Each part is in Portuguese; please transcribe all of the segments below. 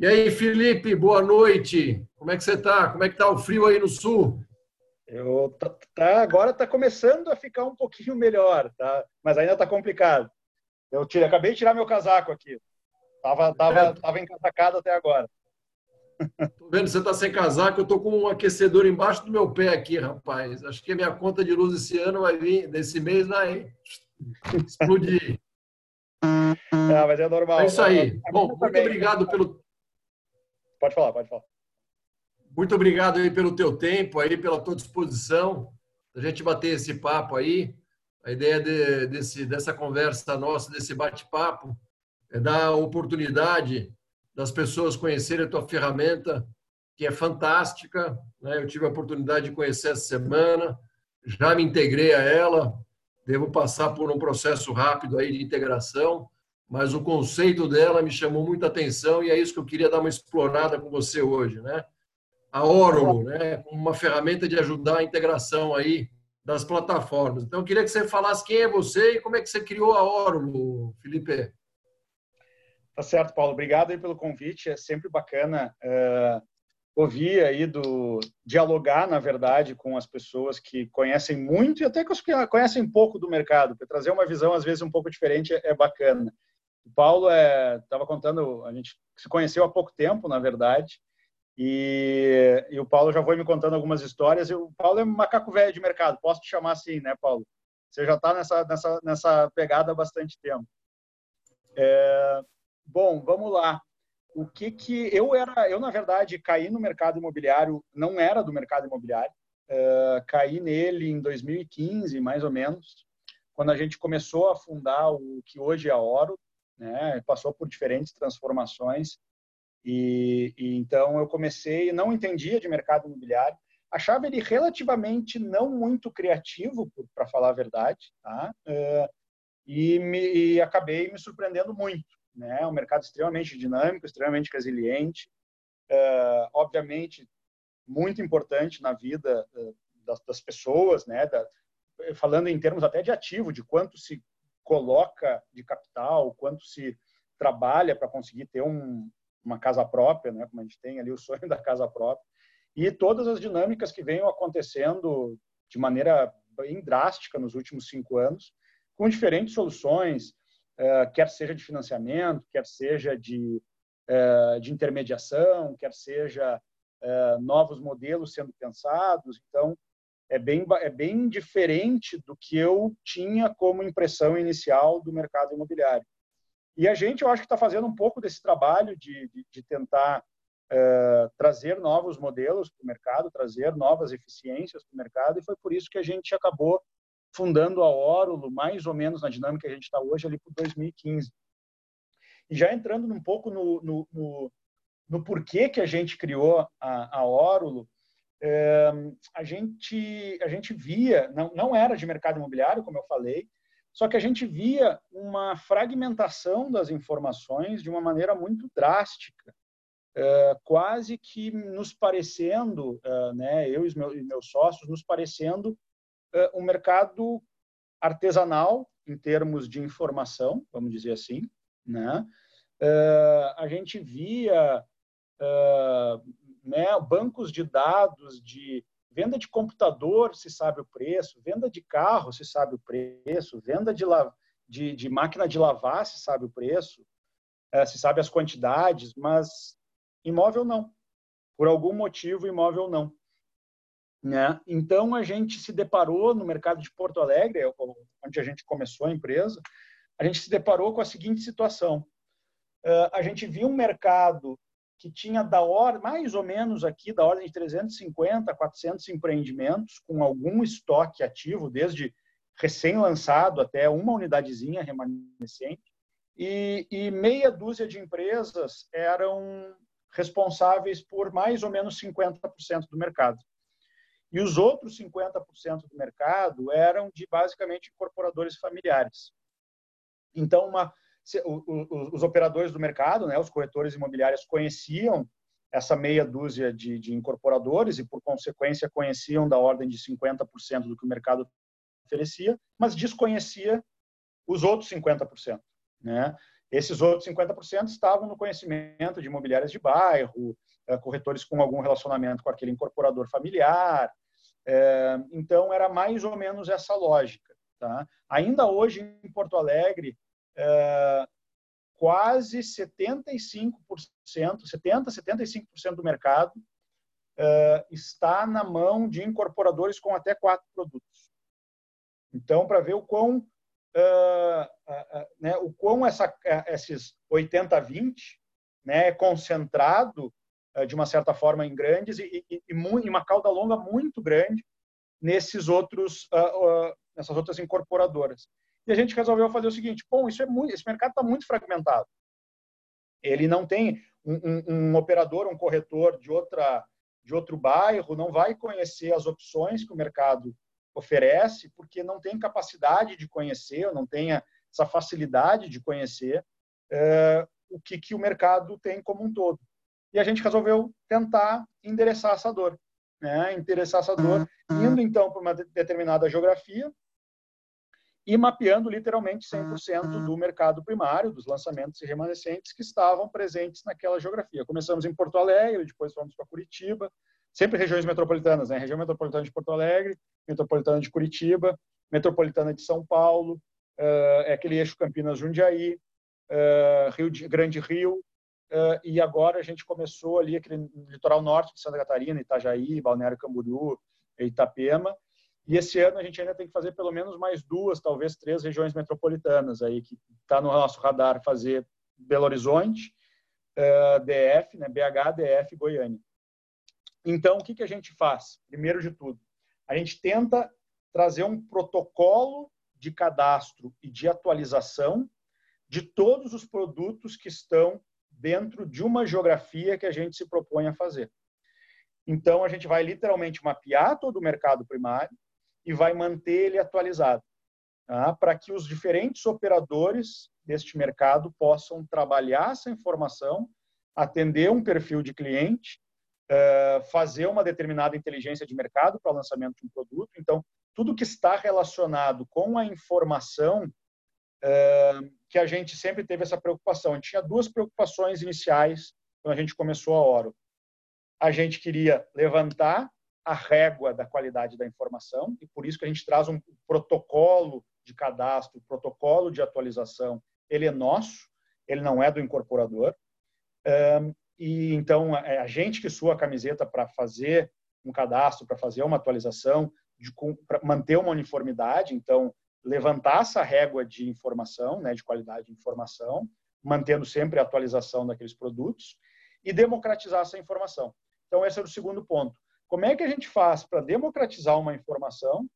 E aí, Felipe, boa noite. Como é que você está? Como é que está o frio aí no sul? Eu tá, tá agora está começando a ficar um pouquinho melhor, tá? Mas ainda está complicado. Eu tirei, acabei de tirar meu casaco aqui. Tava, tava, é. tava encasacado até agora. Tô vendo, você está sem casaco, eu tô com um aquecedor embaixo do meu pé aqui, rapaz. Acho que a minha conta de luz esse ano vai vir, desse mês vai explodir. É, mas é normal. É isso aí. Bom, muito obrigado pelo Pode falar, pode falar. Muito obrigado aí pelo teu tempo, aí pela tua disposição, a gente bater esse papo aí. A ideia de, desse, dessa conversa nossa, desse bate-papo, é dar a oportunidade das pessoas conhecerem a tua ferramenta, que é fantástica. Né? Eu tive a oportunidade de conhecer essa semana, já me integrei a ela, devo passar por um processo rápido aí de integração, mas o conceito dela me chamou muita atenção e é isso que eu queria dar uma explorada com você hoje, né? A Orulo, né? Uma ferramenta de ajudar a integração aí das plataformas. Então, eu queria que você falasse quem é você e como é que você criou a Orulo, Felipe. Tá certo, Paulo. Obrigado aí pelo convite. É sempre bacana uh, ouvir aí do dialogar, na verdade, com as pessoas que conhecem muito e até que conhecem pouco do mercado, para trazer uma visão às vezes um pouco diferente é, é bacana. O Paulo estava é, contando, a gente se conheceu há pouco tempo, na verdade, e, e, o Paulo já foi me contando algumas histórias. E o Paulo é um macaco velho de mercado, posso te chamar assim, né, Paulo? Você já está nessa, nessa, nessa pegada há bastante tempo. É, bom, vamos lá. O que que eu era? Eu na verdade caí no mercado imobiliário, não era do mercado imobiliário. É, caí nele em 2015, mais ou menos, quando a gente começou a fundar o que hoje é a Oro, né? Passou por diferentes transformações e, e então eu comecei, não entendia de mercado imobiliário, achava ele relativamente não muito criativo, para falar a verdade, tá? Uh, e, me, e acabei me surpreendendo muito, né? Um mercado extremamente dinâmico, extremamente resiliente, uh, obviamente muito importante na vida uh, das, das, pessoas, né? Da, falando em termos até de ativo, de quanto se coloca de capital, quanto se trabalha para conseguir ter um, uma casa própria, né? como a gente tem ali o sonho da casa própria, e todas as dinâmicas que venham acontecendo de maneira bem drástica nos últimos cinco anos, com diferentes soluções, eh, quer seja de financiamento, quer seja de, eh, de intermediação, quer seja eh, novos modelos sendo pensados. Então, é bem, é bem diferente do que eu tinha como impressão inicial do mercado imobiliário. E a gente, eu acho que está fazendo um pouco desse trabalho de, de, de tentar uh, trazer novos modelos para o mercado, trazer novas eficiências para o mercado, e foi por isso que a gente acabou fundando a Órulo, mais ou menos na dinâmica que a gente está hoje, ali por 2015. E já entrando um pouco no, no, no, no porquê que a gente criou a, a Órulo, a, gente, a gente via, não, não era de mercado imobiliário, como eu falei, só que a gente via uma fragmentação das informações de uma maneira muito drástica, é, quase que nos parecendo, é, né, eu e meus, sócios, nos parecendo é, um mercado artesanal em termos de informação, vamos dizer assim, né? a gente via né, bancos de dados de venda de computador se sabe o preço, venda de carro se sabe o preço, venda de, de, de máquina de lavar se sabe o preço, é, se sabe as quantidades, mas imóvel não. Por algum motivo, imóvel não. Né? Então, a gente se deparou no mercado de Porto Alegre, onde a gente começou a empresa, a gente se deparou com a seguinte situação. Uh, a gente viu um mercado que tinha da ordem, mais ou menos aqui, da ordem de 350 a 400 empreendimentos com algum estoque ativo, desde recém-lançado até uma unidadezinha remanescente, e, e meia dúzia de empresas eram responsáveis por mais ou menos 50% do mercado. E os outros 50% do mercado eram de basicamente incorporadores familiares. Então, uma, os operadores do mercado, né, os corretores imobiliários conheciam essa meia dúzia de, de, incorporadores e, por consequência, conheciam da ordem de 50% do que o mercado oferecia, mas desconhecia os outros 50%. Né? Esses outros 50% estavam no conhecimento de imobiliárias de bairro, eh, corretores com algum relacionamento com aquele incorporador familiar. Eh, então, era mais ou menos essa lógica. Tá? Ainda hoje, em Porto Alegre, eh, quase 75%, 70%, 75% do mercado está na mão de incorporadores com até quatro produtos. Então, para ver o quão uh, uh, né, o quão essa, esses 80-20 né, é concentrado, uh, de uma certa forma, em grandes e, e, e, uma cauda longa muito grande nesses outros, nessas outras incorporadoras. E a gente resolveu fazer o seguinte: bom, isso é muito, esse mercado está muito fragmentado. Ele não tem um, um, um, operador, um corretor de outra de outro bairro, não vai conhecer as opções que o mercado oferece, porque não tem capacidade de conhecer, não tem essa facilidade de conhecer é, o que, que o mercado tem como um todo. E a gente resolveu tentar endereçar essa dor, né? endereçar essa dor, uhum. indo então para uma determinada geografia e mapeando literalmente 100% uhum. do mercado primário, dos lançamentos e remanescentes que estavam presentes naquela geografia. Começamos em Porto Alegre, depois fomos para Curitiba, sempre regiões metropolitanas, né? Região metropolitana de Porto Alegre, metropolitana de Curitiba, metropolitana de São Paulo, uh, é aquele eixo Campinas-Jundiaí, uh, Rio de, Grande Rio, uh, e agora a gente começou ali aquele litoral norte de Santa Catarina, Itajaí, Balneário Camboriú, Itapema, e esse ano a gente ainda tem que fazer pelo menos mais duas, talvez três regiões metropolitanas aí que está no nosso radar fazer Belo Horizonte, DF, né, BH, DF, Goiânia. Então, o que, que a gente faz? Primeiro de tudo, a gente tenta trazer um protocolo de cadastro e de atualização de todos os produtos que estão dentro de uma geografia que a gente se propõe a fazer. Então, a gente vai literalmente mapear todo o mercado primário e vai manter ele atualizado, tá? para que os diferentes operadores deste mercado possam trabalhar essa informação, atender um perfil de cliente eh, fazer uma determinada inteligência de mercado para o lançamento de um produto. Então, tudo que está relacionado com a informação, eh, que a gente sempre teve essa preocupação. A gente tinha duas preocupações iniciais quando a gente começou a Oro. A gente queria levantar a régua da qualidade da informação e por isso que a gente traz um protocolo de cadastro, protocolo de atualização. Ele é nosso, ele não é do incorporador. E então é a gente que sua a camiseta para fazer um cadastro, para fazer uma atualização, para manter uma uniformidade, então levantar essa régua de informação, né, de qualidade de informação, mantendo sempre a atualização daqueles produtos e democratizar essa informação. Então esse é o segundo ponto. Como é que a gente faz para democratizar uma informação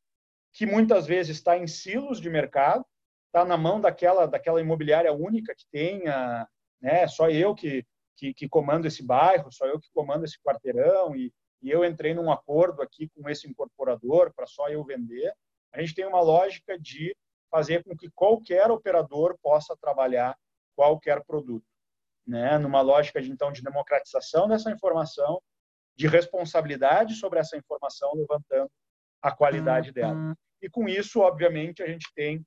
que muitas vezes está em silos de mercado, está na mão daquela daquela imobiliária única que tenha, né, só eu que que, que comando esse bairro, só eu que comando esse quarteirão e, e eu entrei num acordo aqui com esse incorporador para só eu vender. A gente tem uma lógica de fazer com que qualquer operador possa trabalhar qualquer produto, né? Numa lógica de então de democratização dessa informação, de responsabilidade sobre essa informação, levantando a qualidade dela. E com isso, obviamente, a gente tem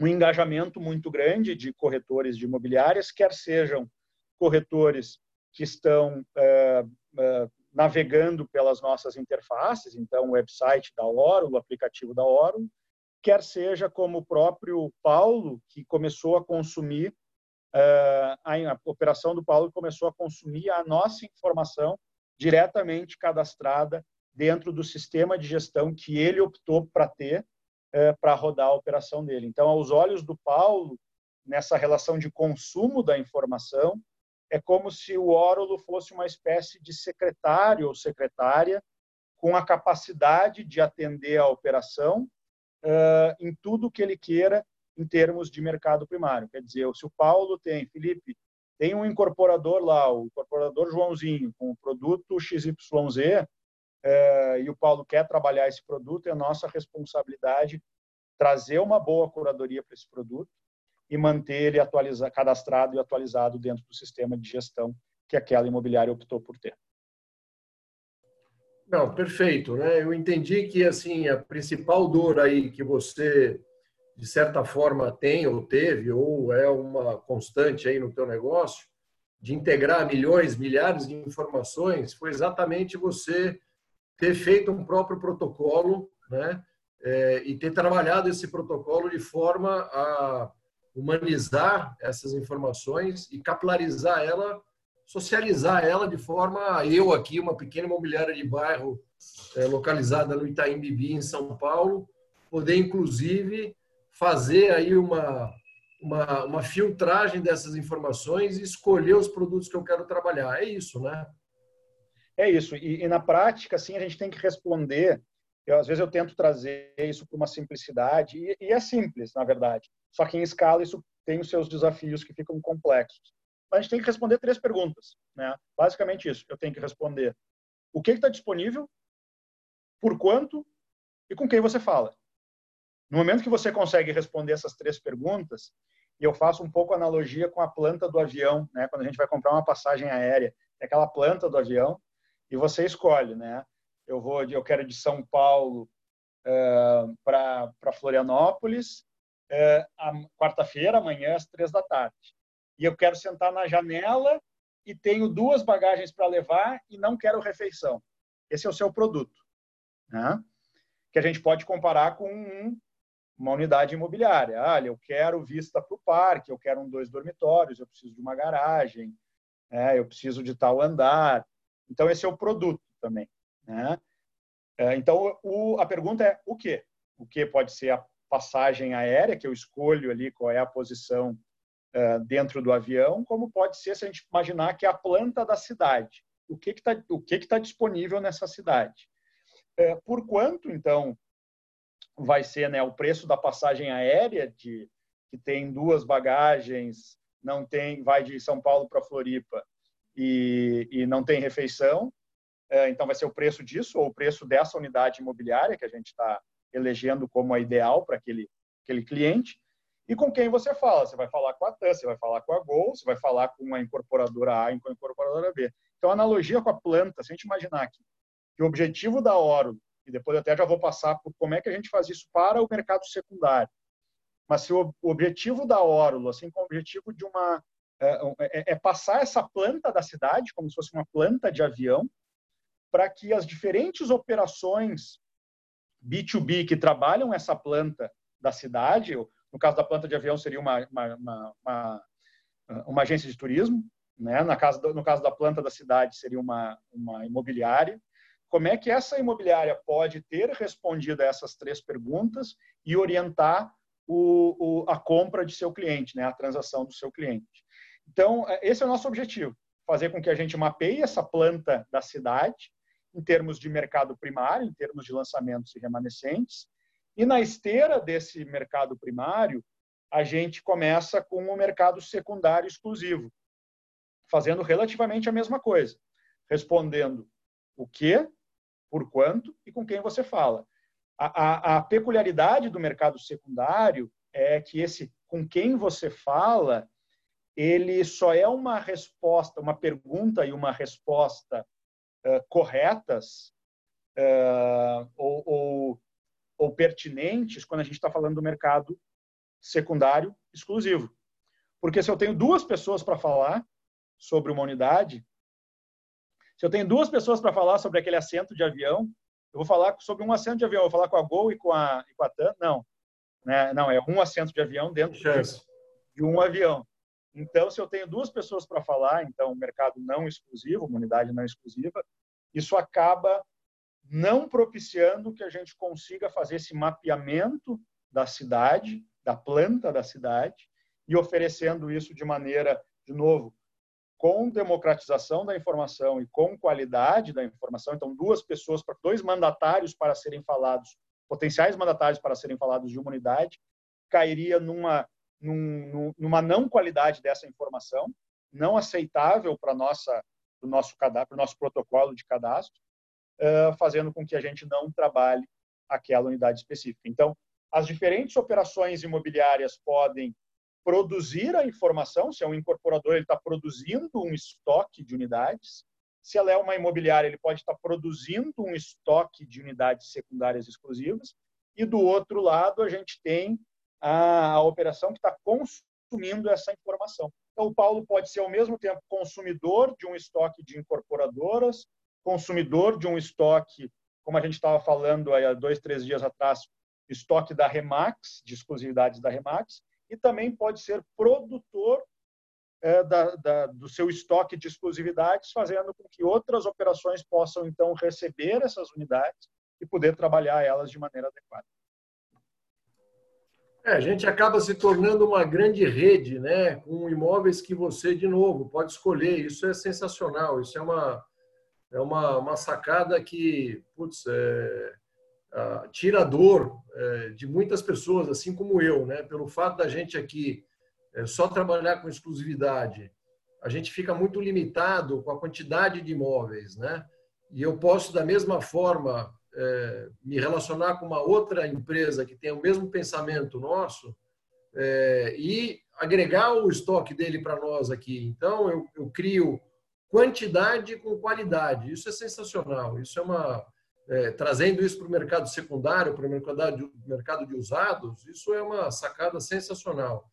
um engajamento muito grande de corretores de imobiliárias, quer sejam corretores que estão é, é, navegando pelas nossas interfaces, então o website da Oro, o aplicativo da Oro, quer seja como o próprio Paulo, que começou a consumir, é, a operação do Paulo começou a consumir a nossa informação diretamente cadastrada dentro do sistema de gestão que ele optou para ter para rodar a operação dele. Então, aos olhos do Paulo, nessa relação de consumo da informação, é como se o órulo fosse uma espécie de secretário ou secretária com a capacidade de atender a operação uh, em tudo que ele queira em termos de mercado primário. Quer dizer, se o Paulo tem, Felipe, tem um incorporador lá, o incorporador Joãozinho, com o produto XYZ, uh, e o Paulo quer trabalhar esse produto, é nossa responsabilidade trazer uma boa curadoria para esse produto, e manter ele cadastrado e atualizado dentro do sistema de gestão que aquela imobiliária optou por ter. Não, perfeito, né? Eu entendi que assim a principal dor aí que você de certa forma tem ou teve ou é uma constante aí no teu negócio de integrar milhões, milhares de informações, foi exatamente você ter feito um próprio protocolo, né? É, e ter trabalhado esse protocolo de forma a humanizar essas informações e capilarizar ela, socializar ela de forma a eu aqui, uma pequena imobiliária de bairro é, localizada no Itaim Bibi, em São Paulo, poder inclusive fazer aí uma, uma, uma filtragem dessas informações e escolher os produtos que eu quero trabalhar. É isso, né? É isso. E, e na prática, assim, a gente tem que responder. Eu, às vezes eu tento trazer isso para uma simplicidade e, e é simples, na verdade. Só que em escala isso tem os seus desafios que ficam complexos. Mas a gente tem que responder três perguntas, né? Basicamente isso. Eu tenho que responder o que está disponível, por quanto e com quem você fala. No momento que você consegue responder essas três perguntas, e eu faço um pouco analogia com a planta do avião, né? Quando a gente vai comprar uma passagem aérea, é aquela planta do avião e você escolhe, né? Eu vou, eu quero de São Paulo uh, para Florianópolis, uh, quarta-feira, amanhã às três da tarde. E eu quero sentar na janela e tenho duas bagagens para levar e não quero refeição. Esse é o seu produto, né? Que a gente pode comparar com um uma unidade imobiliária. Ah, eu quero vista para o parque, eu quero um dois dormitórios, eu preciso de uma garagem, é, eu preciso de tal andar. Então, esse é o produto também. Né? É, então, o, a pergunta é o quê? O que pode ser a passagem aérea, que eu escolho ali qual é a posição é, dentro do avião, como pode ser se a gente imaginar que é a planta da cidade. O que está que, tá, que, tá disponível nessa cidade? É, por quanto, então, vai ser né, o preço da passagem aérea, de, que tem duas bagagens, não tem, vai de São Paulo para Floripa e, e não tem refeição. É, então, vai ser o preço disso, ou o preço dessa unidade imobiliária que a gente está elegendo como a ideal para aquele, aquele cliente. E com quem você fala? Você vai falar com a TAM, você vai falar com a Gol, você vai falar com a incorporadora A com a incorporadora B. Então, analogia com a planta, se a gente imaginar aqui, que o objetivo da Oro e depois até já vou passar por como é que a gente faz isso para o mercado secundário. Mas se o objetivo da Órulo, assim como o objetivo de uma é, é, é, passar essa planta da cidade, como se fosse uma planta de avião, para que as diferentes operações B2B que trabalham essa planta da cidade, no caso da planta de avião seria uma, uma, uma, uma agência de turismo, né? no, caso, no caso da planta da cidade seria uma, uma imobiliária, como é que essa imobiliária pode ter respondido a essas três perguntas e orientar o, o, a compra de seu cliente, né, a transação do seu cliente. Então, é, esse é o nosso objetivo, fazer com que a gente mapeie essa planta da cidade em termos de mercado primário, em termos de lançamentos e remanescentes, e na esteira desse mercado primário, a gente começa com o mercado secundário exclusivo, fazendo relativamente a mesma coisa, respondendo o que, por quanto e com quem você fala. A, a, a peculiaridade do mercado secundário é que esse com quem você fala, ele só é uma resposta, uma pergunta e uma resposta uh, corretas uh, ou, ou, ou, pertinentes quando a gente está falando do mercado secundário exclusivo. Porque se eu tenho duas pessoas para falar sobre uma unidade, se eu tenho duas pessoas para falar sobre aquele assento de avião, eu vou falar sobre um assento de avião, eu vou falar com a Gol e com a, e com a TAM? Não. Né? Não, é um assento de avião dentro de, de um avião. Então, se eu tenho duas pessoas para falar, então, mercado não exclusivo, uma unidade não exclusiva, isso acaba não propiciando que a gente consiga fazer esse mapeamento da cidade, da planta da cidade, e oferecendo isso de maneira, de novo, com democratização da informação e com qualidade da informação, então duas pessoas, dois mandatários para serem falados, potenciais mandatários para serem falados de uma unidade, cairia numa num, numa não qualidade dessa informação, não aceitável para nossa o nosso cadastro, nosso protocolo de cadastro, uh, fazendo com que a gente não trabalhe aquela unidade específica. Então, as diferentes operações imobiliárias podem produzir a informação, se é um incorporador, ele está produzindo um estoque de unidades. Se ela é uma imobiliária, ele pode estar produzindo um estoque de unidades secundárias exclusivas. E do outro lado, a gente tem a, a operação que está consumindo essa informação. Então, o Paulo pode ser ao mesmo tempo consumidor de um estoque de incorporadoras, consumidor de um estoque, como a gente estava falando há dois, três dias atrás, estoque da Remax, de exclusividades da Remax, e também pode ser produtor é, da, da, do seu estoque de exclusividades, fazendo com que outras operações possam, então, receber essas unidades e poder trabalhar elas de maneira adequada. É, a gente acaba se tornando uma grande rede, né, com imóveis que você, de novo, pode escolher. Isso é sensacional. Isso é uma, é uma, uma sacada que, putz, é, tira a dor é, de muitas pessoas, assim como eu, né? Pelo fato da gente aqui é, só trabalhar com exclusividade, a gente fica muito limitado com a quantidade de imóveis, né? E eu posso, da mesma forma, é, me relacionar com uma outra empresa que tem o mesmo pensamento nosso e agregar o estoque dele para nós aqui. Então, eu, eu, crio quantidade com qualidade. Isso é sensacional. Isso é uma. É, trazendo isso para o mercado secundário, para o mercado mercado de usados, isso é uma sacada sensacional.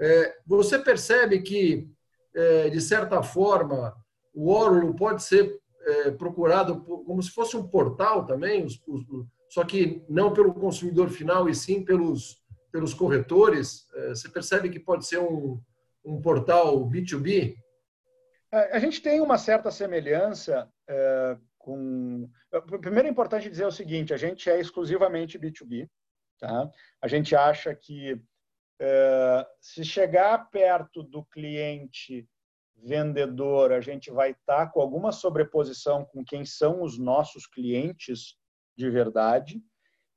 É, você percebe que, é, de certa forma, o Orulo pode ser é, procurado como se fosse um portal também, os, os, só que não pelo consumidor final e sim pelos, pelos corretores. É, você percebe que pode ser um, um portal B2B? É, a gente tem uma certa semelhança com. Primeiro é importante dizer o seguinte: a gente é exclusivamente B2B. Tá? A gente acha que é, se chegar perto do cliente vendedor, a gente vai estar tá com alguma sobreposição com quem são os nossos clientes de verdade.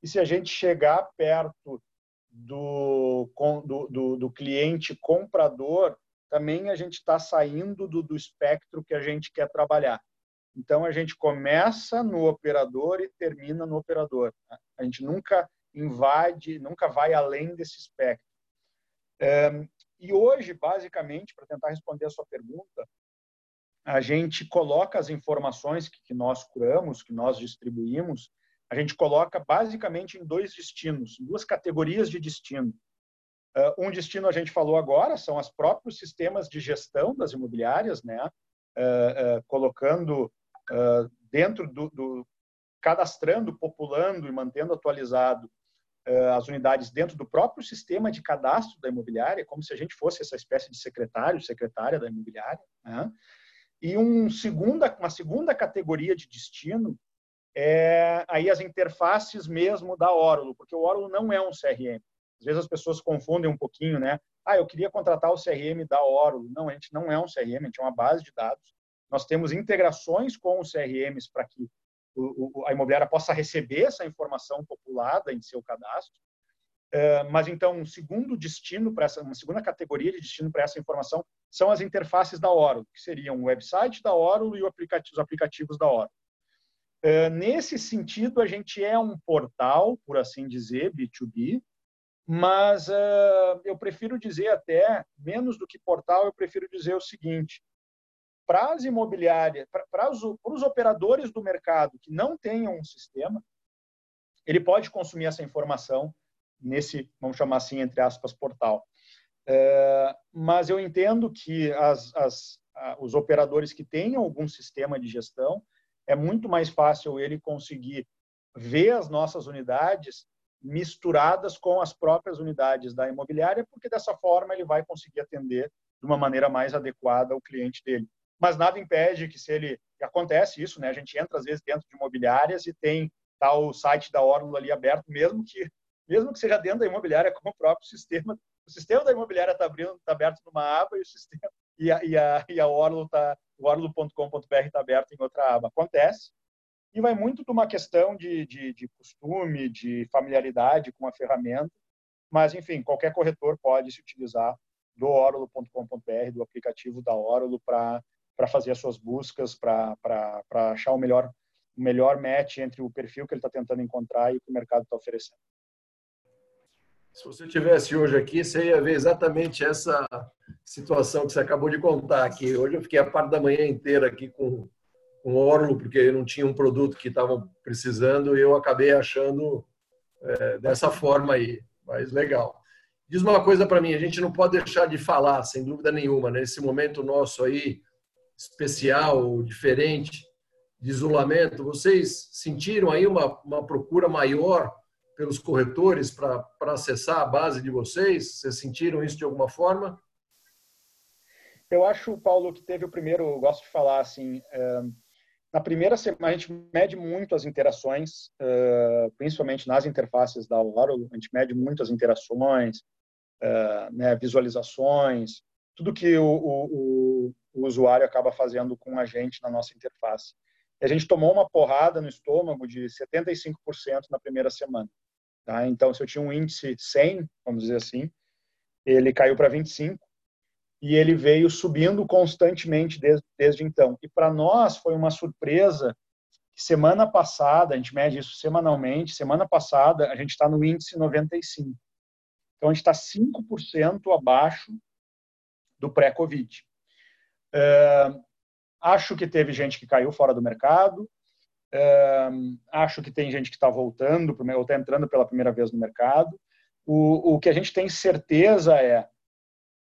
E se a gente chegar perto do, do, do, do cliente comprador, também a gente está saindo do, do espectro que a gente quer trabalhar. Então, a gente começa no operador e termina no operador. Né? A gente nunca invade, nunca vai além desse espectro. E hoje, basicamente, para tentar responder a sua pergunta, a gente coloca as informações que, nós curamos, que nós distribuímos, a gente coloca basicamente em dois destinos, duas categorias de destino. Uh, um destino a gente falou agora são os próprios sistemas de gestão das imobiliárias, né? Uh, uh, colocando dentro do, do, cadastrando, populando e mantendo atualizado eh, as unidades dentro do próprio sistema de cadastro da imobiliária, como se a gente fosse essa espécie de secretário, secretária da imobiliária. Né? E um segunda, uma segunda categoria de destino é aí as interfaces mesmo da Orulo, porque o Orulo não é um CRM. Às vezes as pessoas confundem um pouquinho, né? Ah, eu queria contratar o CRM da Orulo. Não, a gente não é um CRM, a gente é uma base de dados. Nós temos integrações com os CRMs para que o, a imobiliária possa receber essa informação populada em seu cadastro. É, mas então, um segundo destino para essa, uma segunda categoria de destino para essa informação são as interfaces da Oro, que seriam o website da Oro e os aplicativos da Oro. É, nesse sentido, a gente é um portal, por assim dizer, B2B, mas é, eu prefiro dizer até, menos do que portal, eu prefiro dizer o seguinte: para as imobiliárias, para os, operadores do mercado que não tenham um sistema, ele pode consumir essa informação nesse, vamos chamar assim, entre aspas, portal. É, mas eu entendo que as, as, os operadores que tenham algum sistema de gestão, é muito mais fácil ele conseguir ver as nossas unidades misturadas com as próprias unidades da imobiliária, porque dessa forma ele vai conseguir atender de uma maneira mais adequada ao cliente dele mas nada impede que se ele acontece isso, né? A gente entra às vezes dentro de imobiliárias e tem tal site da Orlo ali aberto, mesmo que mesmo que seja dentro da imobiliária com o próprio sistema, o sistema da imobiliária está abrindo, está aberto numa aba e o sistema e a, e a, e a Orlo tá, orlo.com.br está aberto em outra aba. Acontece e vai muito de uma questão de, de, de costume, de familiaridade com a ferramenta, mas enfim, qualquer corretor pode se utilizar do orlo.com.br, do aplicativo da Orlo para para fazer as suas buscas, para achar o melhor, o melhor match entre o perfil que ele está tentando encontrar e o que o mercado está oferecendo. Se você tivesse hoje aqui, você ia ver exatamente essa situação que você acabou de contar aqui. Hoje eu fiquei a parte da manhã inteira aqui com, com Orlo, porque não tinha um produto que estavam precisando e eu acabei achando é, dessa forma aí. Mas legal. Diz uma coisa para mim, a gente não pode deixar de falar, sem dúvida nenhuma, nesse momento nosso aí especial, diferente, de isolamento, vocês sentiram aí uma, uma procura maior pelos corretores para acessar a base de vocês? Vocês sentiram isso de alguma forma? Eu acho, Paulo, que teve o primeiro, eu gosto de falar assim, é, na primeira semana a gente mede muito as interações, é, principalmente nas interfaces da Aurora, a gente mede muito as interações, é, né, visualizações, tudo que o, o, usuário acaba fazendo com a gente na nossa interface. E a gente tomou uma porrada no estômago de 75% na primeira semana. Tá? Então, se eu tinha um índice 100, vamos dizer assim, ele caiu para 25 e ele veio subindo constantemente desde, desde então. E para nós foi uma surpresa semana passada, a gente mede isso semanalmente, semana passada a gente está no índice 95. Então a gente está 5% abaixo do pré-Covid. É, acho que teve gente que caiu fora do mercado, é, acho que tem gente que está voltando ou está entrando pela primeira vez no mercado. O, o que a gente tem certeza é,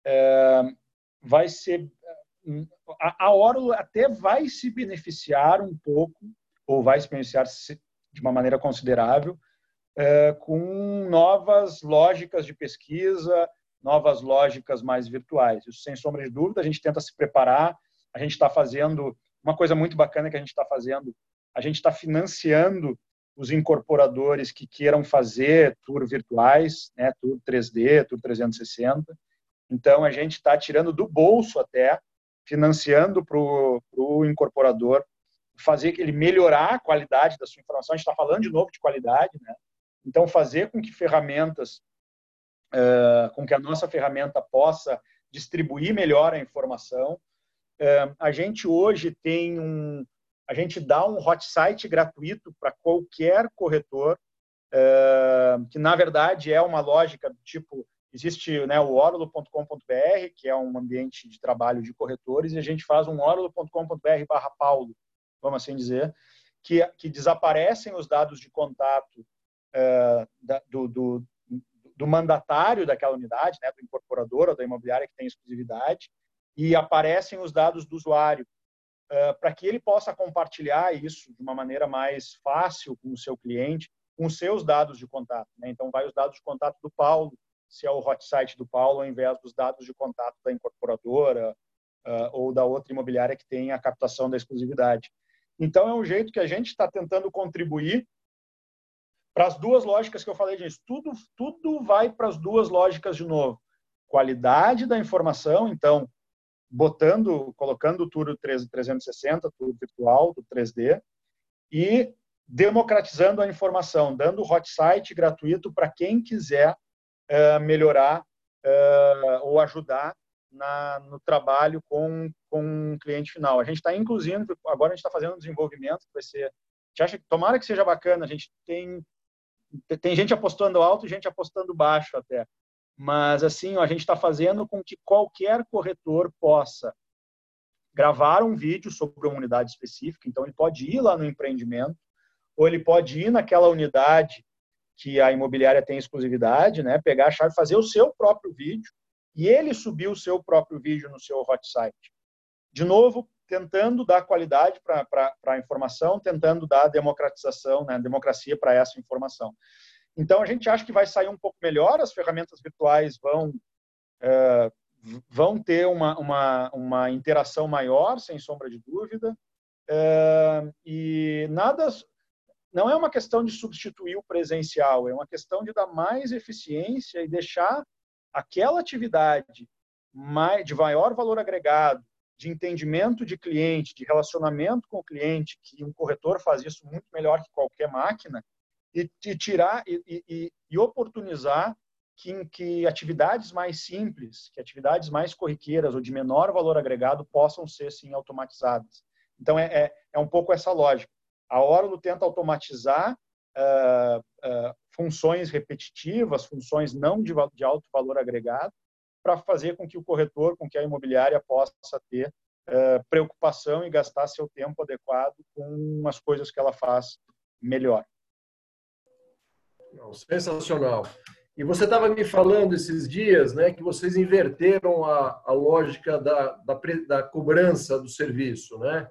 é vai ser a, a até vai se beneficiar um pouco ou vai se beneficiar de uma maneira considerável é, com novas lógicas de pesquisa, novas lógicas mais virtuais. Isso sem sombra de dúvida. A gente tenta se preparar. A gente está fazendo uma coisa muito bacana que a gente está fazendo. A gente está financiando os incorporadores que queiram fazer tour virtuais, né, tour 3D, tour 360. Então, a gente está tirando do bolso até, financiando para o incorporador fazer ele melhorar a qualidade da sua informação. A gente está falando de novo de qualidade, né? Então, fazer com que ferramentas, uh, com que a nossa ferramenta possa distribuir melhor a informação. Uh, a gente hoje tem um, a gente dá um hot site gratuito para qualquer corretor, uh, que na verdade é uma lógica do tipo Existe né, o orulo.com.br, que é um ambiente de trabalho de corretores, e a gente faz um orulo.com.br barra Paulo, vamos assim dizer, que, que desaparecem os dados de contato uh, da, do, do, do, mandatário daquela unidade, né, do incorporador ou da imobiliária que tem exclusividade, e aparecem os dados do usuário, uh, para que ele possa compartilhar isso de uma maneira mais fácil com o seu cliente, com seus dados de contato. Né? Então, vai os dados de contato do Paulo, se é o hot site do Paulo ao invés dos dados de contato da incorporadora uh, ou da outra imobiliária que tem a captação da exclusividade. Então, é um jeito que a gente está tentando contribuir para as duas lógicas que eu falei, gente. Tudo, tudo vai para as duas lógicas de novo. Qualidade da informação, então, botando, colocando o Tour 360, Tour virtual do 3D, e democratizando a informação, dando hot site gratuito para quem quiser é, melhorar é, ou ajudar na, no trabalho com, com o cliente final. A gente está, inclusive, agora a gente está fazendo um desenvolvimento que vai ser. Acha que tomara que seja bacana. A gente tem, tem gente apostando alto e gente apostando baixo até. Mas, assim, a gente está fazendo com que qualquer corretor possa gravar um vídeo sobre uma unidade específica. Então, ele pode ir lá no empreendimento, ou ele pode ir naquela unidade que a imobiliária tem exclusividade, né? Pegar a chave, fazer o seu próprio vídeo e ele subir o seu próprio vídeo no seu hot site. De novo, tentando dar qualidade para a informação, tentando dar democratização, né? democracia para essa informação. Então, a gente acha que vai sair um pouco melhor, as ferramentas virtuais vão, é, vão ter uma, uma, uma interação maior, sem sombra de dúvida, é, e nada não é uma questão de substituir o presencial, é uma questão de dar mais eficiência e deixar aquela atividade de maior valor agregado, de entendimento de cliente, de relacionamento com o cliente, que um corretor faz isso muito melhor que qualquer máquina, e, e tirar e, e, e oportunizar que, que, atividades mais simples, que atividades mais corriqueiras ou de menor valor agregado possam ser sim automatizadas. Então é, é, é um pouco essa lógica. A Oracle tenta automatizar uh, uh, funções repetitivas, funções não de, de alto valor agregado, para fazer com que o corretor, com que a imobiliária possa ter uh, preocupação e gastar seu tempo adequado com as coisas que ela faz melhor. Sensacional. E você estava me falando esses dias né, que vocês inverteram a, a lógica da, da, da, cobrança do serviço. Né?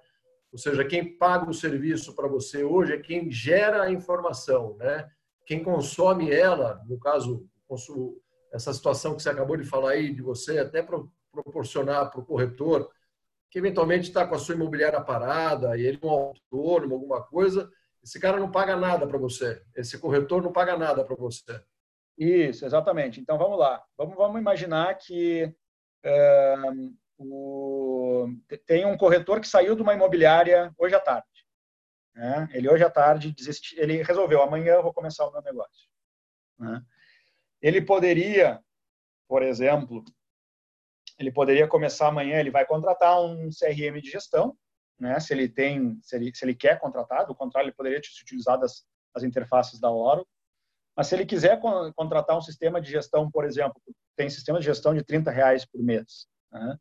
Ou seja, quem paga o serviço para você hoje é quem gera a informação. Né? Quem consome ela, no caso, essa situação que você acabou de falar aí, de você até proporcionar para o corretor, que eventualmente está com a sua imobiliária parada e ele é um autônomo, alguma coisa, esse cara não paga nada para você. Esse corretor não paga nada para você. Isso, exatamente. Então vamos lá. Vamos, vamos imaginar que é, o, tem um corretor que saiu de uma imobiliária hoje à tarde. Né? Ele hoje à tarde desistiu, ele resolveu amanhã eu vou começar o meu negócio. Né? Ele poderia, por exemplo, ele poderia começar amanhã. Ele vai contratar um CRM de gestão, né? Se ele tem, se ele, se ele quer contratar, do contrário ele poderia se utilizar das, interfaces da Oracle mas se ele quiser contratar um sistema de gestão, por exemplo, tem sistema de gestão de 30 reais por mês, né?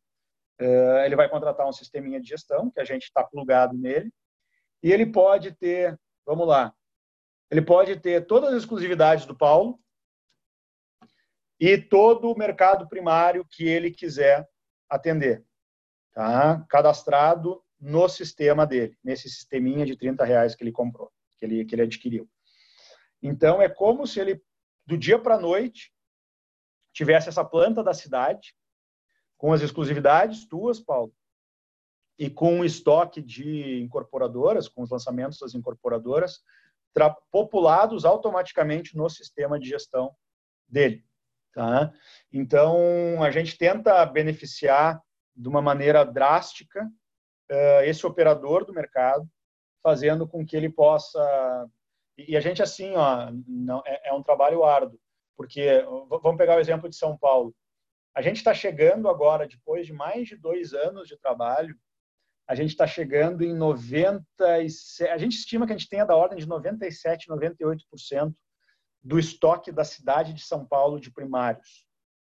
Eh, ele vai contratar um sisteminha de gestão, que a gente está plugado nele, e ele pode ter, vamos lá, ele pode ter todas as exclusividades do Paulo e todo o mercado primário que ele quiser atender, tá? Cadastrado no sistema dele, nesse sisteminha de 30 reais que ele comprou, que ele, que ele adquiriu. Então, é como se ele, do dia para a noite, tivesse essa planta da cidade, com as exclusividades tuas, Paulo, e com um estoque de incorporadoras, com os lançamentos das incorporadoras, populados automaticamente no sistema de gestão dele. Tá? Então, a gente tenta beneficiar de uma maneira drástica uh, esse operador do mercado, fazendo com que ele possa e a gente, assim, ó, não, é, é um trabalho árduo, porque, vamos pegar o exemplo de São Paulo. A gente está chegando agora, depois de mais de dois anos de trabalho, a gente está chegando em 97, a gente estima que a gente tenha da ordem de 97, 98% do estoque da cidade de São Paulo de primários.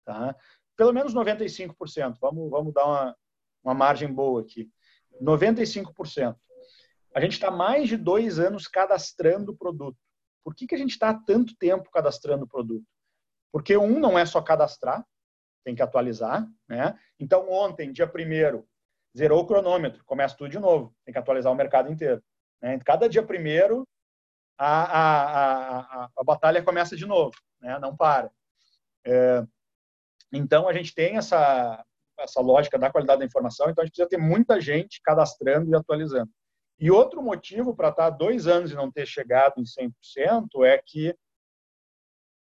Tá? Pelo menos 95%, vamos, vamos dar uma, uma margem boa aqui. 95%. A gente está mais de dois anos cadastrando o produto. Por que, que a gente está tanto tempo cadastrando o produto? Porque um não é só cadastrar, tem que atualizar, né? Então ontem, dia primeiro, zerou o cronômetro, começa tudo de novo, tem que atualizar o mercado inteiro. Né? Cada dia primeiro a, a, a, a, batalha começa de novo, né? não para. É, então a gente tem essa essa lógica da qualidade da informação, então a gente precisa ter muita gente cadastrando e atualizando. E outro motivo para estar dois anos e não ter chegado em 100% é que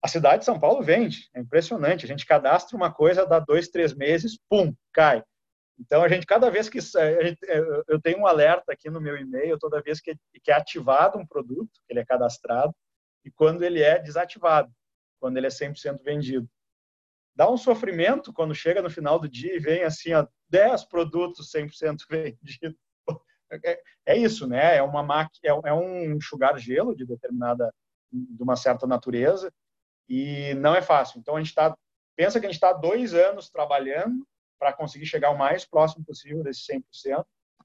a cidade de São Paulo vende. É impressionante. A gente cadastra uma coisa, dá dois, três meses, pum, cai. Então, a gente, cada vez que. Gente, eu tenho um alerta aqui no meu e-mail, toda vez que, é ativado um produto, ele é cadastrado, e quando ele é desativado, quando ele é 100% vendido. Dá um sofrimento quando chega no final do dia e vem assim, ó, 10 produtos 100% vendidos. É, é, isso, né? É uma máquina, é, é um enxugar gelo de determinada, de uma certa natureza e não é fácil. Então a gente está, pensa que a gente está dois anos trabalhando para conseguir chegar o mais próximo possível desse 100%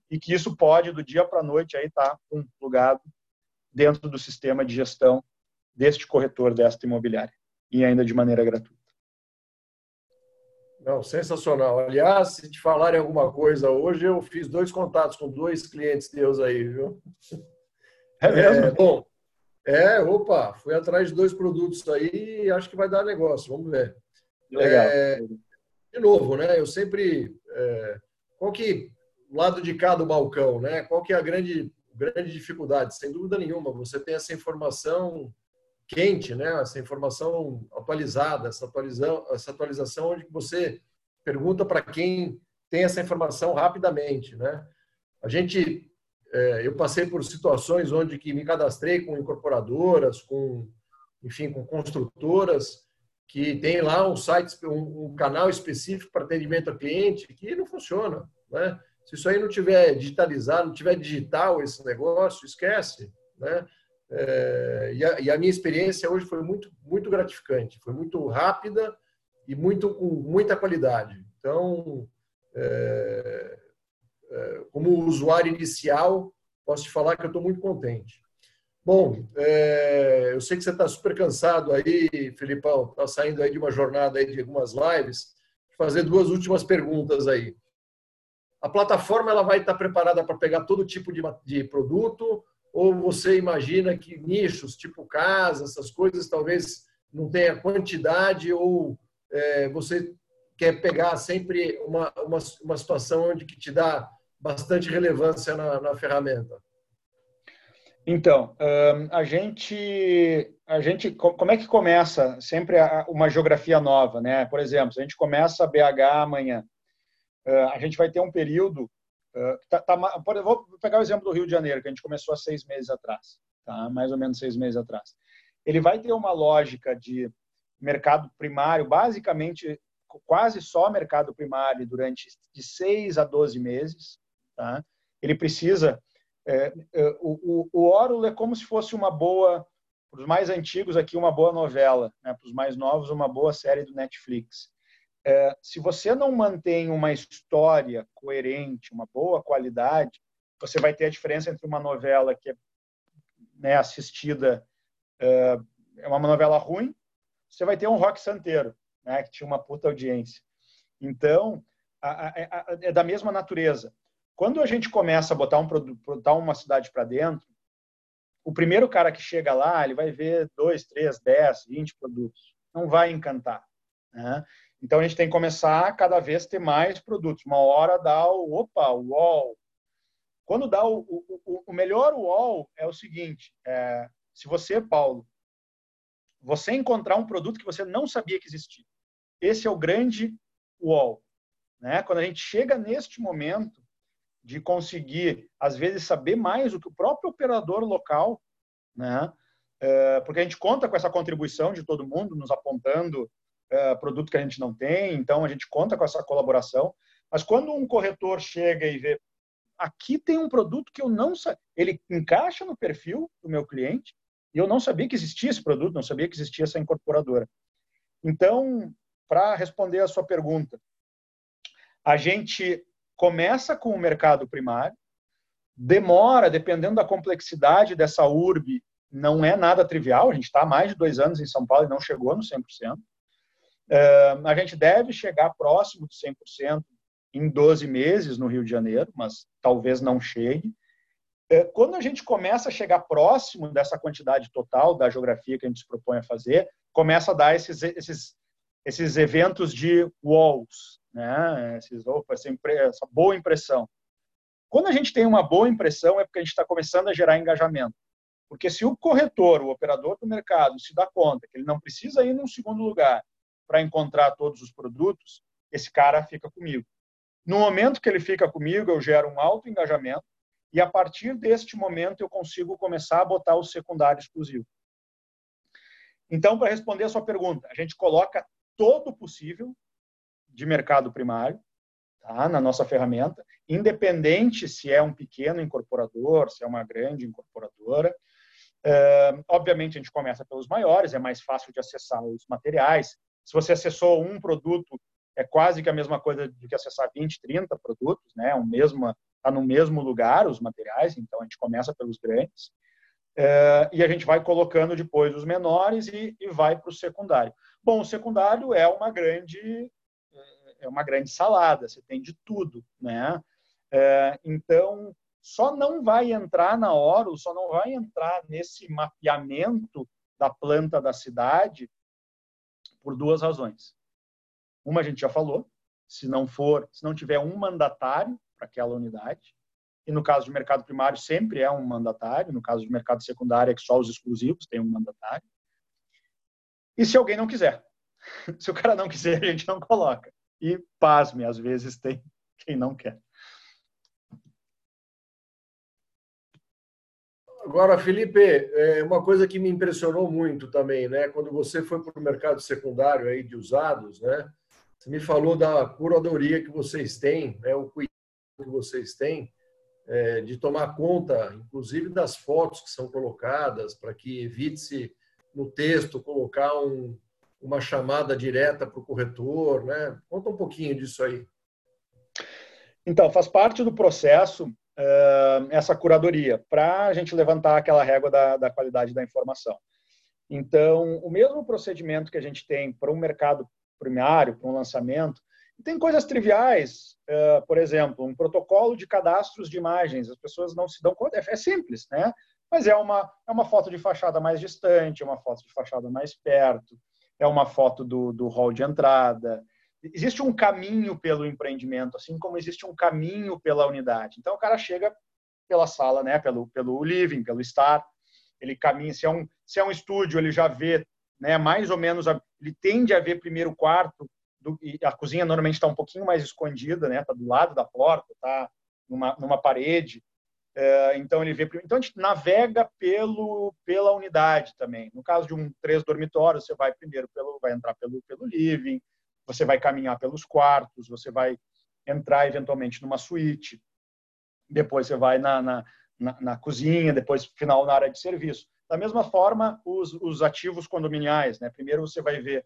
e que isso pode do dia para a noite aí estar tá, um, plugado dentro do sistema de gestão deste corretor desta imobiliária e ainda de maneira gratuita. Não, sensacional. Aliás, se te falarem alguma coisa hoje, eu fiz dois contatos com dois clientes teus aí, viu? É mesmo? É, bom, é, opa, fui atrás de dois produtos aí e acho que vai dar negócio, vamos ver. Legal. É, de novo, né? Eu sempre. É, qual que. Lado de cá do balcão, né? Qual que é a grande, grande dificuldade? Sem dúvida nenhuma, você tem essa informação quente, né? Essa informação atualizada, essa atualização, essa atualização onde você pergunta para quem tem essa informação rapidamente, né? A gente, é, eu passei por situações onde que me cadastrei com incorporadoras, com, enfim, com construtoras que tem lá um site, um, um canal específico para atendimento ao cliente que não funciona, né? Se isso aí não tiver digitalizado, não tiver digital esse negócio, esquece, né? É, e, a, e, a, minha experiência hoje foi muito, muito gratificante, foi muito rápida e muito com muita qualidade. Então, é, é, como usuário inicial, posso te falar que eu estou muito contente. Bom, é, eu sei que você está super cansado aí, Filipão, está saindo aí de uma jornada aí de algumas lives. Vou fazer duas últimas perguntas aí. A plataforma ela vai estar preparada para pegar todo tipo de, de produto ou você imagina que nichos, tipo casa, essas coisas, talvez não tenha quantidade ou é, você quer pegar sempre uma, uma, uma situação onde que te dá bastante relevância na, na ferramenta? Então, a gente, a gente, como é que começa sempre uma geografia nova, né? Por exemplo, se a gente começa a BH amanhã, a gente vai ter um período, tá, tá, vou pegar o exemplo do Rio de Janeiro, que a gente começou há seis meses atrás, tá? Mais ou menos seis meses atrás. Ele vai ter uma lógica de mercado primário, basicamente quase só mercado primário durante de seis a doze meses, tá? Ele precisa é, é, o, o, o é como se fosse uma boa, para os mais antigos aqui, uma boa novela, né? para os mais novos, uma boa série do Netflix. É, se você não mantém uma história coerente, uma boa qualidade, você vai ter a diferença entre uma novela que é né, assistida, é, é uma novela ruim, você vai ter um rock santeiro, né, que tinha uma puta audiência. Então, a, a, a, é da mesma natureza. Quando a gente começa a botar, um, botar uma cidade para dentro, o primeiro cara que chega lá, ele vai ver dois, três, dez, vinte produtos. Não vai encantar. Né? Então a gente tem que começar a cada vez ter mais produtos. Uma hora dá o opa, o wall. Quando dá o, o, o melhor wall é o seguinte: é, se você, Paulo, você encontrar um produto que você não sabia que existia, esse é o grande wall. Né? Quando a gente chega neste momento, de conseguir, às vezes, saber mais do que o próprio operador local, né? É, porque a gente conta com essa contribuição de todo mundo, nos apontando é, produto que a gente não tem, então a gente conta com essa colaboração. Mas quando um corretor chega e vê, aqui tem um produto que eu não sabia, ele encaixa no perfil do meu cliente e eu não sabia que existia esse produto, não sabia que existia essa incorporadora. Então, para responder a sua pergunta, a gente começa com o mercado primário, demora, dependendo da complexidade dessa urbe, não é nada trivial, a gente está há mais de dois anos em São Paulo e não chegou no 100%. Uh, a gente deve chegar próximo de 100% em 12 meses no Rio de Janeiro, mas talvez não chegue. Uh, quando a gente começa a chegar próximo dessa quantidade total da geografia que a gente se propõe a fazer, começa a dar esses, esses, esses eventos de walls, né? Esses, opa, essa, essa boa impressão. Quando a gente tem uma boa impressão, é porque a gente está começando a gerar engajamento. Porque se o corretor, o operador do mercado, se dá conta que ele não precisa ir num segundo lugar para encontrar todos os produtos, esse cara fica comigo. No momento que ele fica comigo, eu gero um alto engajamento e a partir deste momento eu consigo começar a botar o secundário exclusivo. Então, para responder a sua pergunta, a gente coloca todo o possível de mercado primário tá? na nossa ferramenta, independente se é um pequeno incorporador, se é uma grande incorporadora. Obviamente, a gente começa pelos maiores, é mais fácil de acessar os materiais. Se você acessou um produto, é quase que a mesma coisa do que acessar 20, 30 produtos, né? O mesmo está no mesmo lugar os materiais, então a gente começa pelos grandes. E a gente vai colocando depois os menores e, e vai para o secundário. Bom, o secundário é uma grande é uma grande salada, você tem de tudo, né? É, então, só não vai entrar na hora, só não vai entrar nesse mapeamento da planta da cidade por duas razões. Uma a gente já falou, se não for, se não tiver um mandatário para aquela unidade, e no caso de mercado primário sempre é um mandatário, no caso de mercado secundário é que só os exclusivos têm um mandatário. E se alguém não quiser, se o cara não quiser, a gente não coloca. E, pasme, às vezes tem quem não quer. Agora, Felipe, é uma coisa que me impressionou muito também, né? Quando você foi para o mercado secundário aí de usados, né? Você me falou da curadoria que vocês têm, né? O cuidado que vocês têm é, de tomar conta, inclusive das fotos que são colocadas, para que evite-se no texto colocar um, uma chamada direta para o corretor, né? Conta um pouquinho disso aí. Então, faz parte do processo uh, essa curadoria para a gente levantar aquela régua da, da qualidade da informação. Então, o mesmo procedimento que a gente tem para um mercado primário, para um lançamento, tem coisas triviais, uh, por exemplo, um protocolo de cadastros de imagens. As pessoas não se dão conta, é, é simples, né? Mas é uma, é uma foto de fachada mais distante, é uma foto de fachada mais perto, é uma foto do, do hall de entrada. Existe um caminho pelo empreendimento, assim como existe um caminho pela unidade. Então, o cara chega pela sala, né? pelo, pelo living, pelo estar, ele caminha. Se é um, se é um estúdio, ele já vê né, mais ou menos, ele tende a ver primeiro o quarto, do, a cozinha normalmente está um pouquinho mais escondida, né? Está do lado da porta, está numa, numa parede. É, então ele vê, então a gente navega pelo pela unidade também. No caso de um três dormitórios, você vai primeiro pelo vai entrar pelo pelo living, você vai caminhar pelos quartos, você vai entrar eventualmente numa suíte, depois você vai na, na, na, na cozinha, depois final na área de serviço. Da mesma forma, os, os ativos condominiais, né? Primeiro você vai ver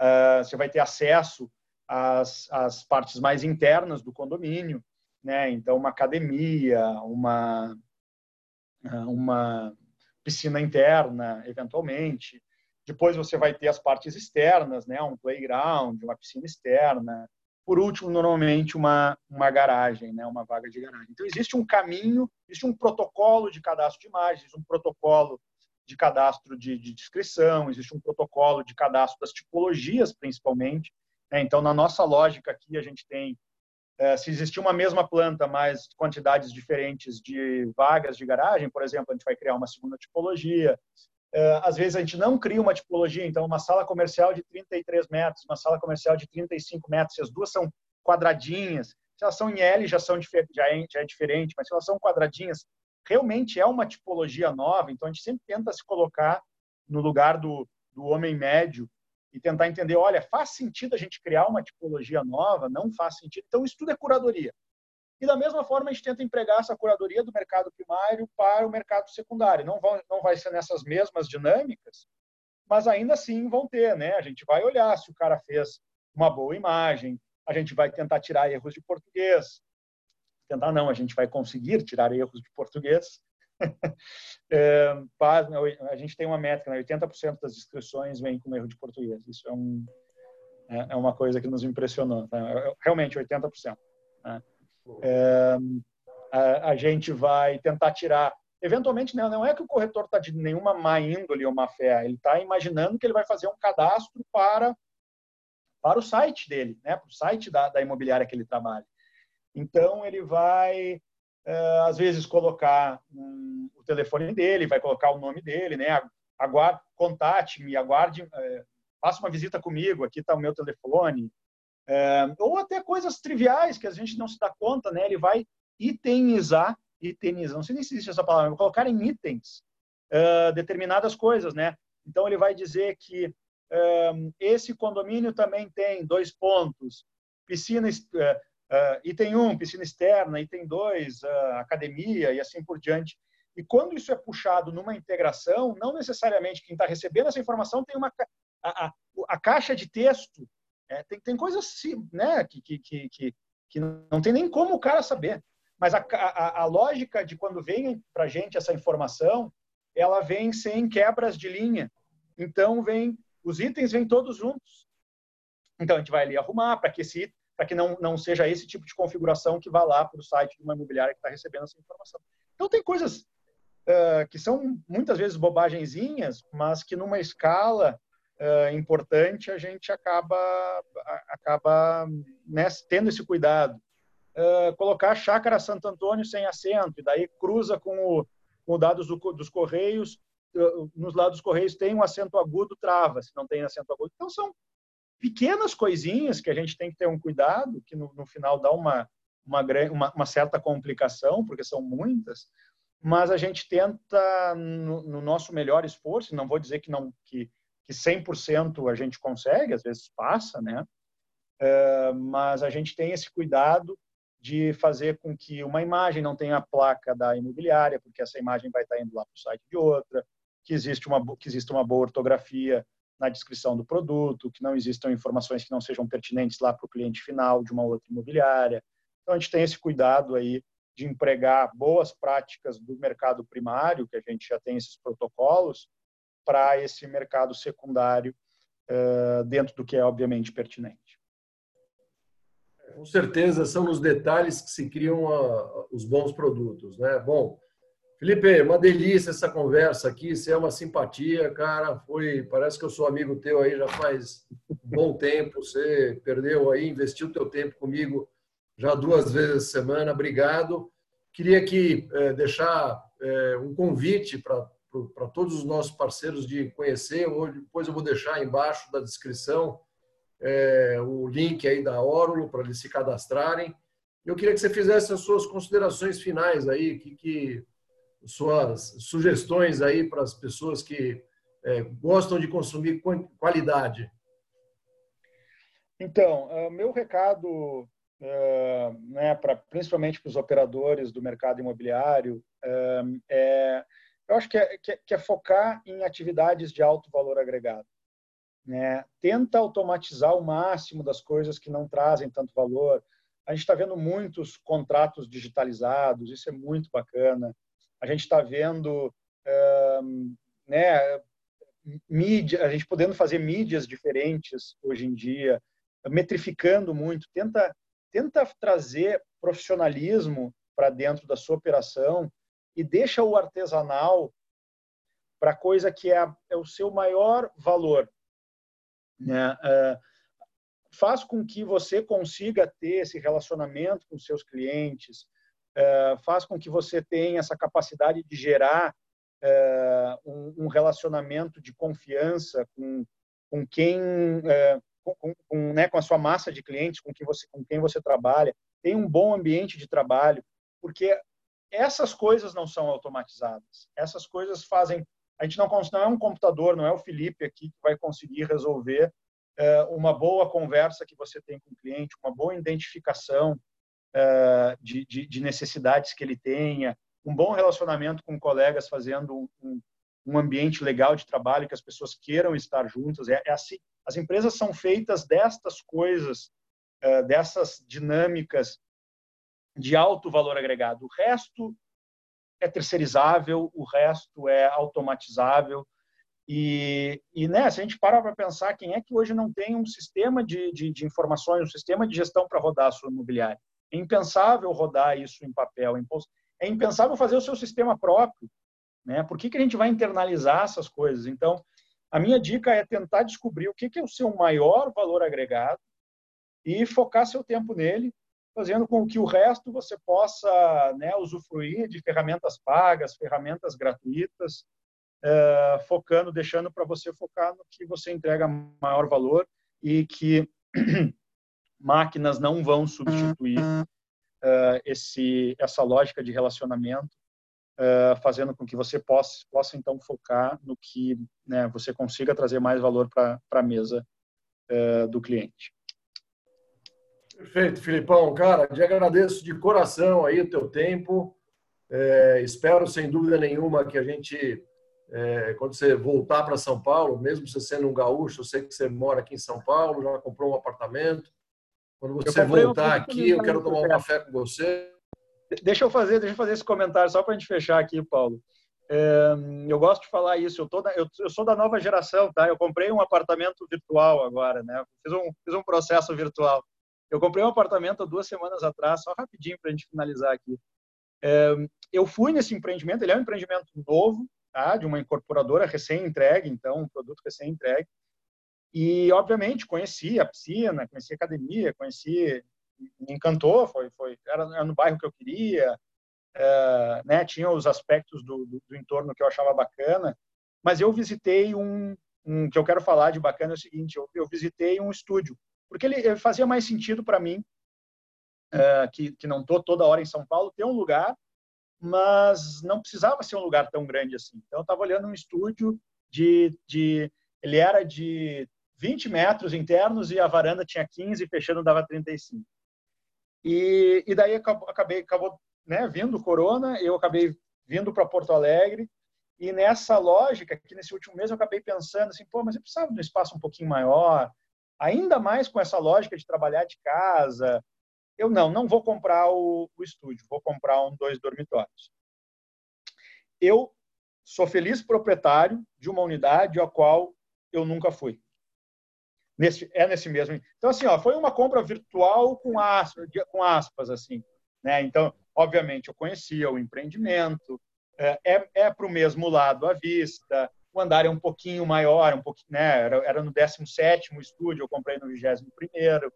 uh, você vai ter acesso às, às partes mais internas do condomínio, né? Então, uma academia, uma, ah, uma piscina interna, eventualmente. Depois você vai ter as partes externas, né? Um playground, uma piscina externa. Por último, normalmente uma uma garagem, né? Uma vaga de garagem. Então existe um caminho, existe um protocolo de cadastro de imagens, um protocolo de cadastro de, de descrição, existe um protocolo de cadastro das tipologias, principalmente. Né? Então, na nossa lógica aqui, a gente tem, é, se existir uma mesma planta, mas quantidades diferentes de vagas de garagem, por exemplo, a gente vai criar uma segunda tipologia. É, às vezes, a gente não cria uma tipologia, então, uma sala comercial de 33 metros, uma sala comercial de 35 metros, se as duas são quadradinhas, se elas são em L, já, são, já, é, já é diferente, mas se elas são quadradinhas, realmente é uma tipologia nova, então a gente sempre tenta se colocar no lugar do, do homem médio e tentar entender, olha, faz sentido a gente criar uma tipologia nova? Não faz sentido. Então, isso tudo é curadoria. E da mesma forma, a gente tenta empregar essa curadoria do mercado primário para o mercado secundário. Não, vão, não vai ser nessas mesmas dinâmicas, mas ainda assim vão ter, né? A gente vai olhar se o cara fez uma boa imagem, a gente vai tentar tirar erros de português, tentar não, a gente vai conseguir tirar erros de português. é, a gente tem uma métrica, né? 80% das inscrições vêm com erro de português. Isso é, um, é, é uma coisa que nos impressionou. Tá? É, é, realmente, 80%. Né? É, a, a, gente vai tentar tirar. Eventualmente, né, não é que o corretor está de nenhuma má índole ou má fé, ele está imaginando que ele vai fazer um cadastro para, para o site dele, né, para o site da, da imobiliária que ele trabalha. Então, ele vai, eh, às vezes, colocar um, o telefone dele, vai colocar o nome dele, né? Aguarde, contate-me, aguarde, é, faça uma visita comigo, aqui está o meu telefone. É, ou até coisas triviais que a gente não se dá conta, né? Ele vai itemizar, itemizar, não sei nem se existe essa palavra, colocar em itens determinadas coisas, né? Então, ele vai dizer que esse condomínio também tem dois pontos, piscina, item 1, um, piscina externa, item 2, uh, academia e assim por diante. E quando isso é puxado numa integração, não necessariamente quem está recebendo essa informação tem uma a, a, a caixa de texto. É, tem, tem coisas assim, né, que, que, que, que, que não tem nem como o cara saber. Mas a, a, a lógica de quando vem para a gente essa informação, ela vem sem quebras de linha. Então, vem os itens vêm todos juntos. Então, a gente vai ali arrumar para que esse para que não, não seja esse tipo de configuração que vá lá para o site de uma imobiliária que está recebendo essa informação. Então, tem coisas uh, que são muitas vezes bobagenzinhas, mas que numa escala uh, importante a gente acaba, acaba né, tendo esse cuidado. Uh, colocar Chácara Santo Antônio sem acento, e daí cruza com o, com dados do, dos Correios, nos lados dos Correios tem um acento agudo, trava, se não tem acento agudo. Então, são pequenas coisinhas que a gente tem que ter um cuidado, que no, no final dá uma, uma, uma, uma, certa complicação, porque são muitas, mas a gente tenta, no, no nosso melhor esforço, não vou dizer que, não, que, que 100% a gente consegue, às vezes passa, né? Uh, mas a gente tem esse cuidado de fazer com que uma imagem não tenha a placa da imobiliária, porque essa imagem vai estar indo lá para o site de outra, que existe uma que exista uma boa ortografia na descrição do produto, que não existam informações que não sejam pertinentes lá para o cliente final de uma outra imobiliária. Então, a gente tem esse cuidado aí de empregar boas práticas do mercado primário, que a gente já tem esses protocolos, para esse mercado secundário, uh, dentro do que é obviamente pertinente. Com certeza são nos detalhes que se criam os bons produtos, né? Bom, Felipe, uma delícia essa conversa aqui, você é uma simpatia, cara, foi, parece que eu sou amigo teu aí já faz um bom tempo, você perdeu aí, investiu teu tempo comigo já duas vezes a semana, obrigado. Queria aqui é, deixar é, um convite para todos os nossos parceiros de conhecer, ou depois eu vou deixar embaixo da descrição é, o link aí da Órulo para eles se cadastrarem. Eu queria que você fizesse as suas considerações finais aí, que, que suas sugestões aí para as pessoas que é, gostam de consumir qualidade. Então, uh, meu recado, uh, né, pra, principalmente para os operadores do mercado imobiliário, uh, é, eu acho é, que, é, que é focar em atividades de alto valor agregado. Né? Tenta automatizar o máximo das coisas que não trazem tanto valor. A gente está vendo muitos contratos digitalizados, isso é muito bacana. A gente está vendo né, mídia, a gente podendo fazer mídias diferentes hoje em dia, metrificando muito. Tenta, tenta trazer profissionalismo para dentro da sua operação e deixa o artesanal para coisa que é, é o seu maior valor, né? Uh, faz com que você consiga ter esse relacionamento com seus clientes, faz com que você tenha essa capacidade de gerar uh, um, relacionamento de confiança com, com quem, com, com, né, com a sua massa de clientes, com quem você, com quem você trabalha, tem um bom ambiente de trabalho, porque essas coisas não são automatizadas. Essas coisas fazem a gente não, não é um computador, não é o Felipe aqui que vai conseguir resolver é, uma boa conversa que você tem com o cliente, uma boa identificação é, de, de, de, necessidades que ele tenha, um bom relacionamento com colegas, fazendo um, um, ambiente legal de trabalho que as pessoas queiram estar juntas. É, é assim. As empresas são feitas destas coisas, é, dessas dinâmicas de alto valor agregado. O resto é terceirizável, o resto é automatizável. E, e né, se a gente parar para pensar, quem é que hoje não tem um sistema de, de, de informações, um sistema de gestão para rodar a sua imobiliária? É impensável rodar isso em papel. É impensável fazer o seu sistema próprio. Né? Por que, que a gente vai internalizar essas coisas? Então, a minha dica é tentar descobrir o que, que é o seu maior valor agregado e focar seu tempo nele fazendo com que o resto você possa né, usufruir de ferramentas pagas, ferramentas gratuitas, é, focando, deixando para você focar no que você entrega maior valor e que máquinas não vão substituir é, esse, essa lógica de relacionamento, é, fazendo com que você possa, possa então focar no que né, você consiga trazer mais valor para a mesa do cliente. Perfeito, Filipão. Cara, te agradeço de coração aí o teu tempo. É, espero, sem dúvida nenhuma, que a gente, é, quando você voltar para São Paulo, mesmo você sendo um gaúcho, eu sei que você mora aqui em São Paulo, já comprou um apartamento. Quando você voltar aqui, eu quero tomar um café com você. Deixa eu fazer, deixa eu fazer esse comentário só para a gente fechar aqui, Paulo. É, eu gosto de falar isso. Eu, da, eu, eu, sou da nova geração, tá? Eu comprei um apartamento virtual agora, né? Fiz um, fiz um processo virtual. Eu comprei um apartamento duas semanas atrás, só rapidinho para a gente finalizar aqui. É, eu fui nesse empreendimento, ele é um empreendimento novo, tá? de uma incorporadora recém-entregue, então, um produto recém-entregue. E, obviamente, conheci a piscina, conheci a academia, conheci, me encantou, foi, foi, era, era no bairro que eu queria, é, né? tinha os aspectos do, do, do, entorno que eu achava bacana, mas eu visitei um, um que eu quero falar de bacana é o seguinte, eu, eu visitei um estúdio porque ele, ele fazia mais sentido para mim, uh, que, que não estou toda hora em São Paulo, ter um lugar, mas não precisava ser um lugar tão grande assim. Então, eu estava olhando um estúdio de, de. Ele era de 20 metros internos e a varanda tinha 15, fechando dava 35. E, e daí acabou, acabei, acabou né, vindo Corona, eu acabei vindo para Porto Alegre, e nessa lógica, que nesse último mês eu acabei pensando assim, pô, mas eu precisava de um espaço um pouquinho maior, ainda mais com essa lógica de trabalhar de casa, Eu não, não vou comprar o, o estúdio, vou comprar um dois dormitórios. Eu sou feliz proprietário de uma unidade a qual eu nunca fui. Nesse, é nesse mesmo. Então, assim, ó, foi uma compra virtual com aspas, com aspas assim. Né? Então, obviamente, eu conhecia o empreendimento, é, é, é para o mesmo lado à vista, o andar é um pouquinho maior, um pouquinho, né? era, era no 17º estúdio, eu comprei no 21º.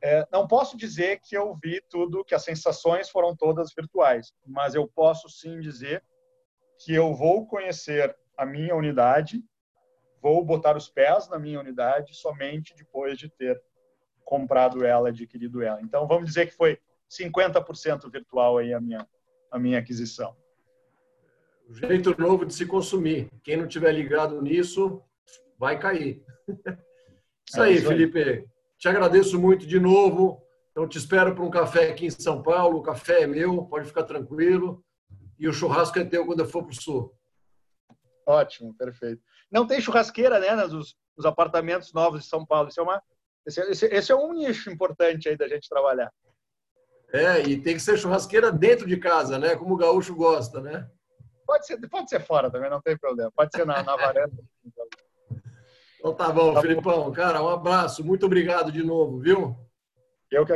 É, não posso dizer que eu vi tudo, que as sensações foram todas virtuais, mas eu posso sim dizer que eu vou conhecer a minha unidade, vou botar os pés na minha unidade somente depois de ter comprado ela, adquirido ela. Então, vamos dizer que foi 50% virtual aí a minha, a minha aquisição. O jeito novo de se consumir. Quem não tiver ligado nisso, vai cair. Isso é aí, isso aí. Felipe. Te agradeço muito de novo. Então, te espero para um café aqui em São Paulo. O café é meu, pode ficar tranquilo. E o churrasco é teu quando eu for para o sul. Ótimo, perfeito. Não tem churrasqueira, né, nos, nos apartamentos novos de São Paulo. Isso é uma, esse, esse, esse, é um nicho importante aí da gente trabalhar. É, e tem que ser churrasqueira dentro de casa, né? Como o gaúcho gosta, né? Pode ser, pode ser fora também, não tem problema. Pode ser na, na varanda. Então tá bom, tá Filipão. Cara, um abraço. Muito obrigado de novo, viu? Eu que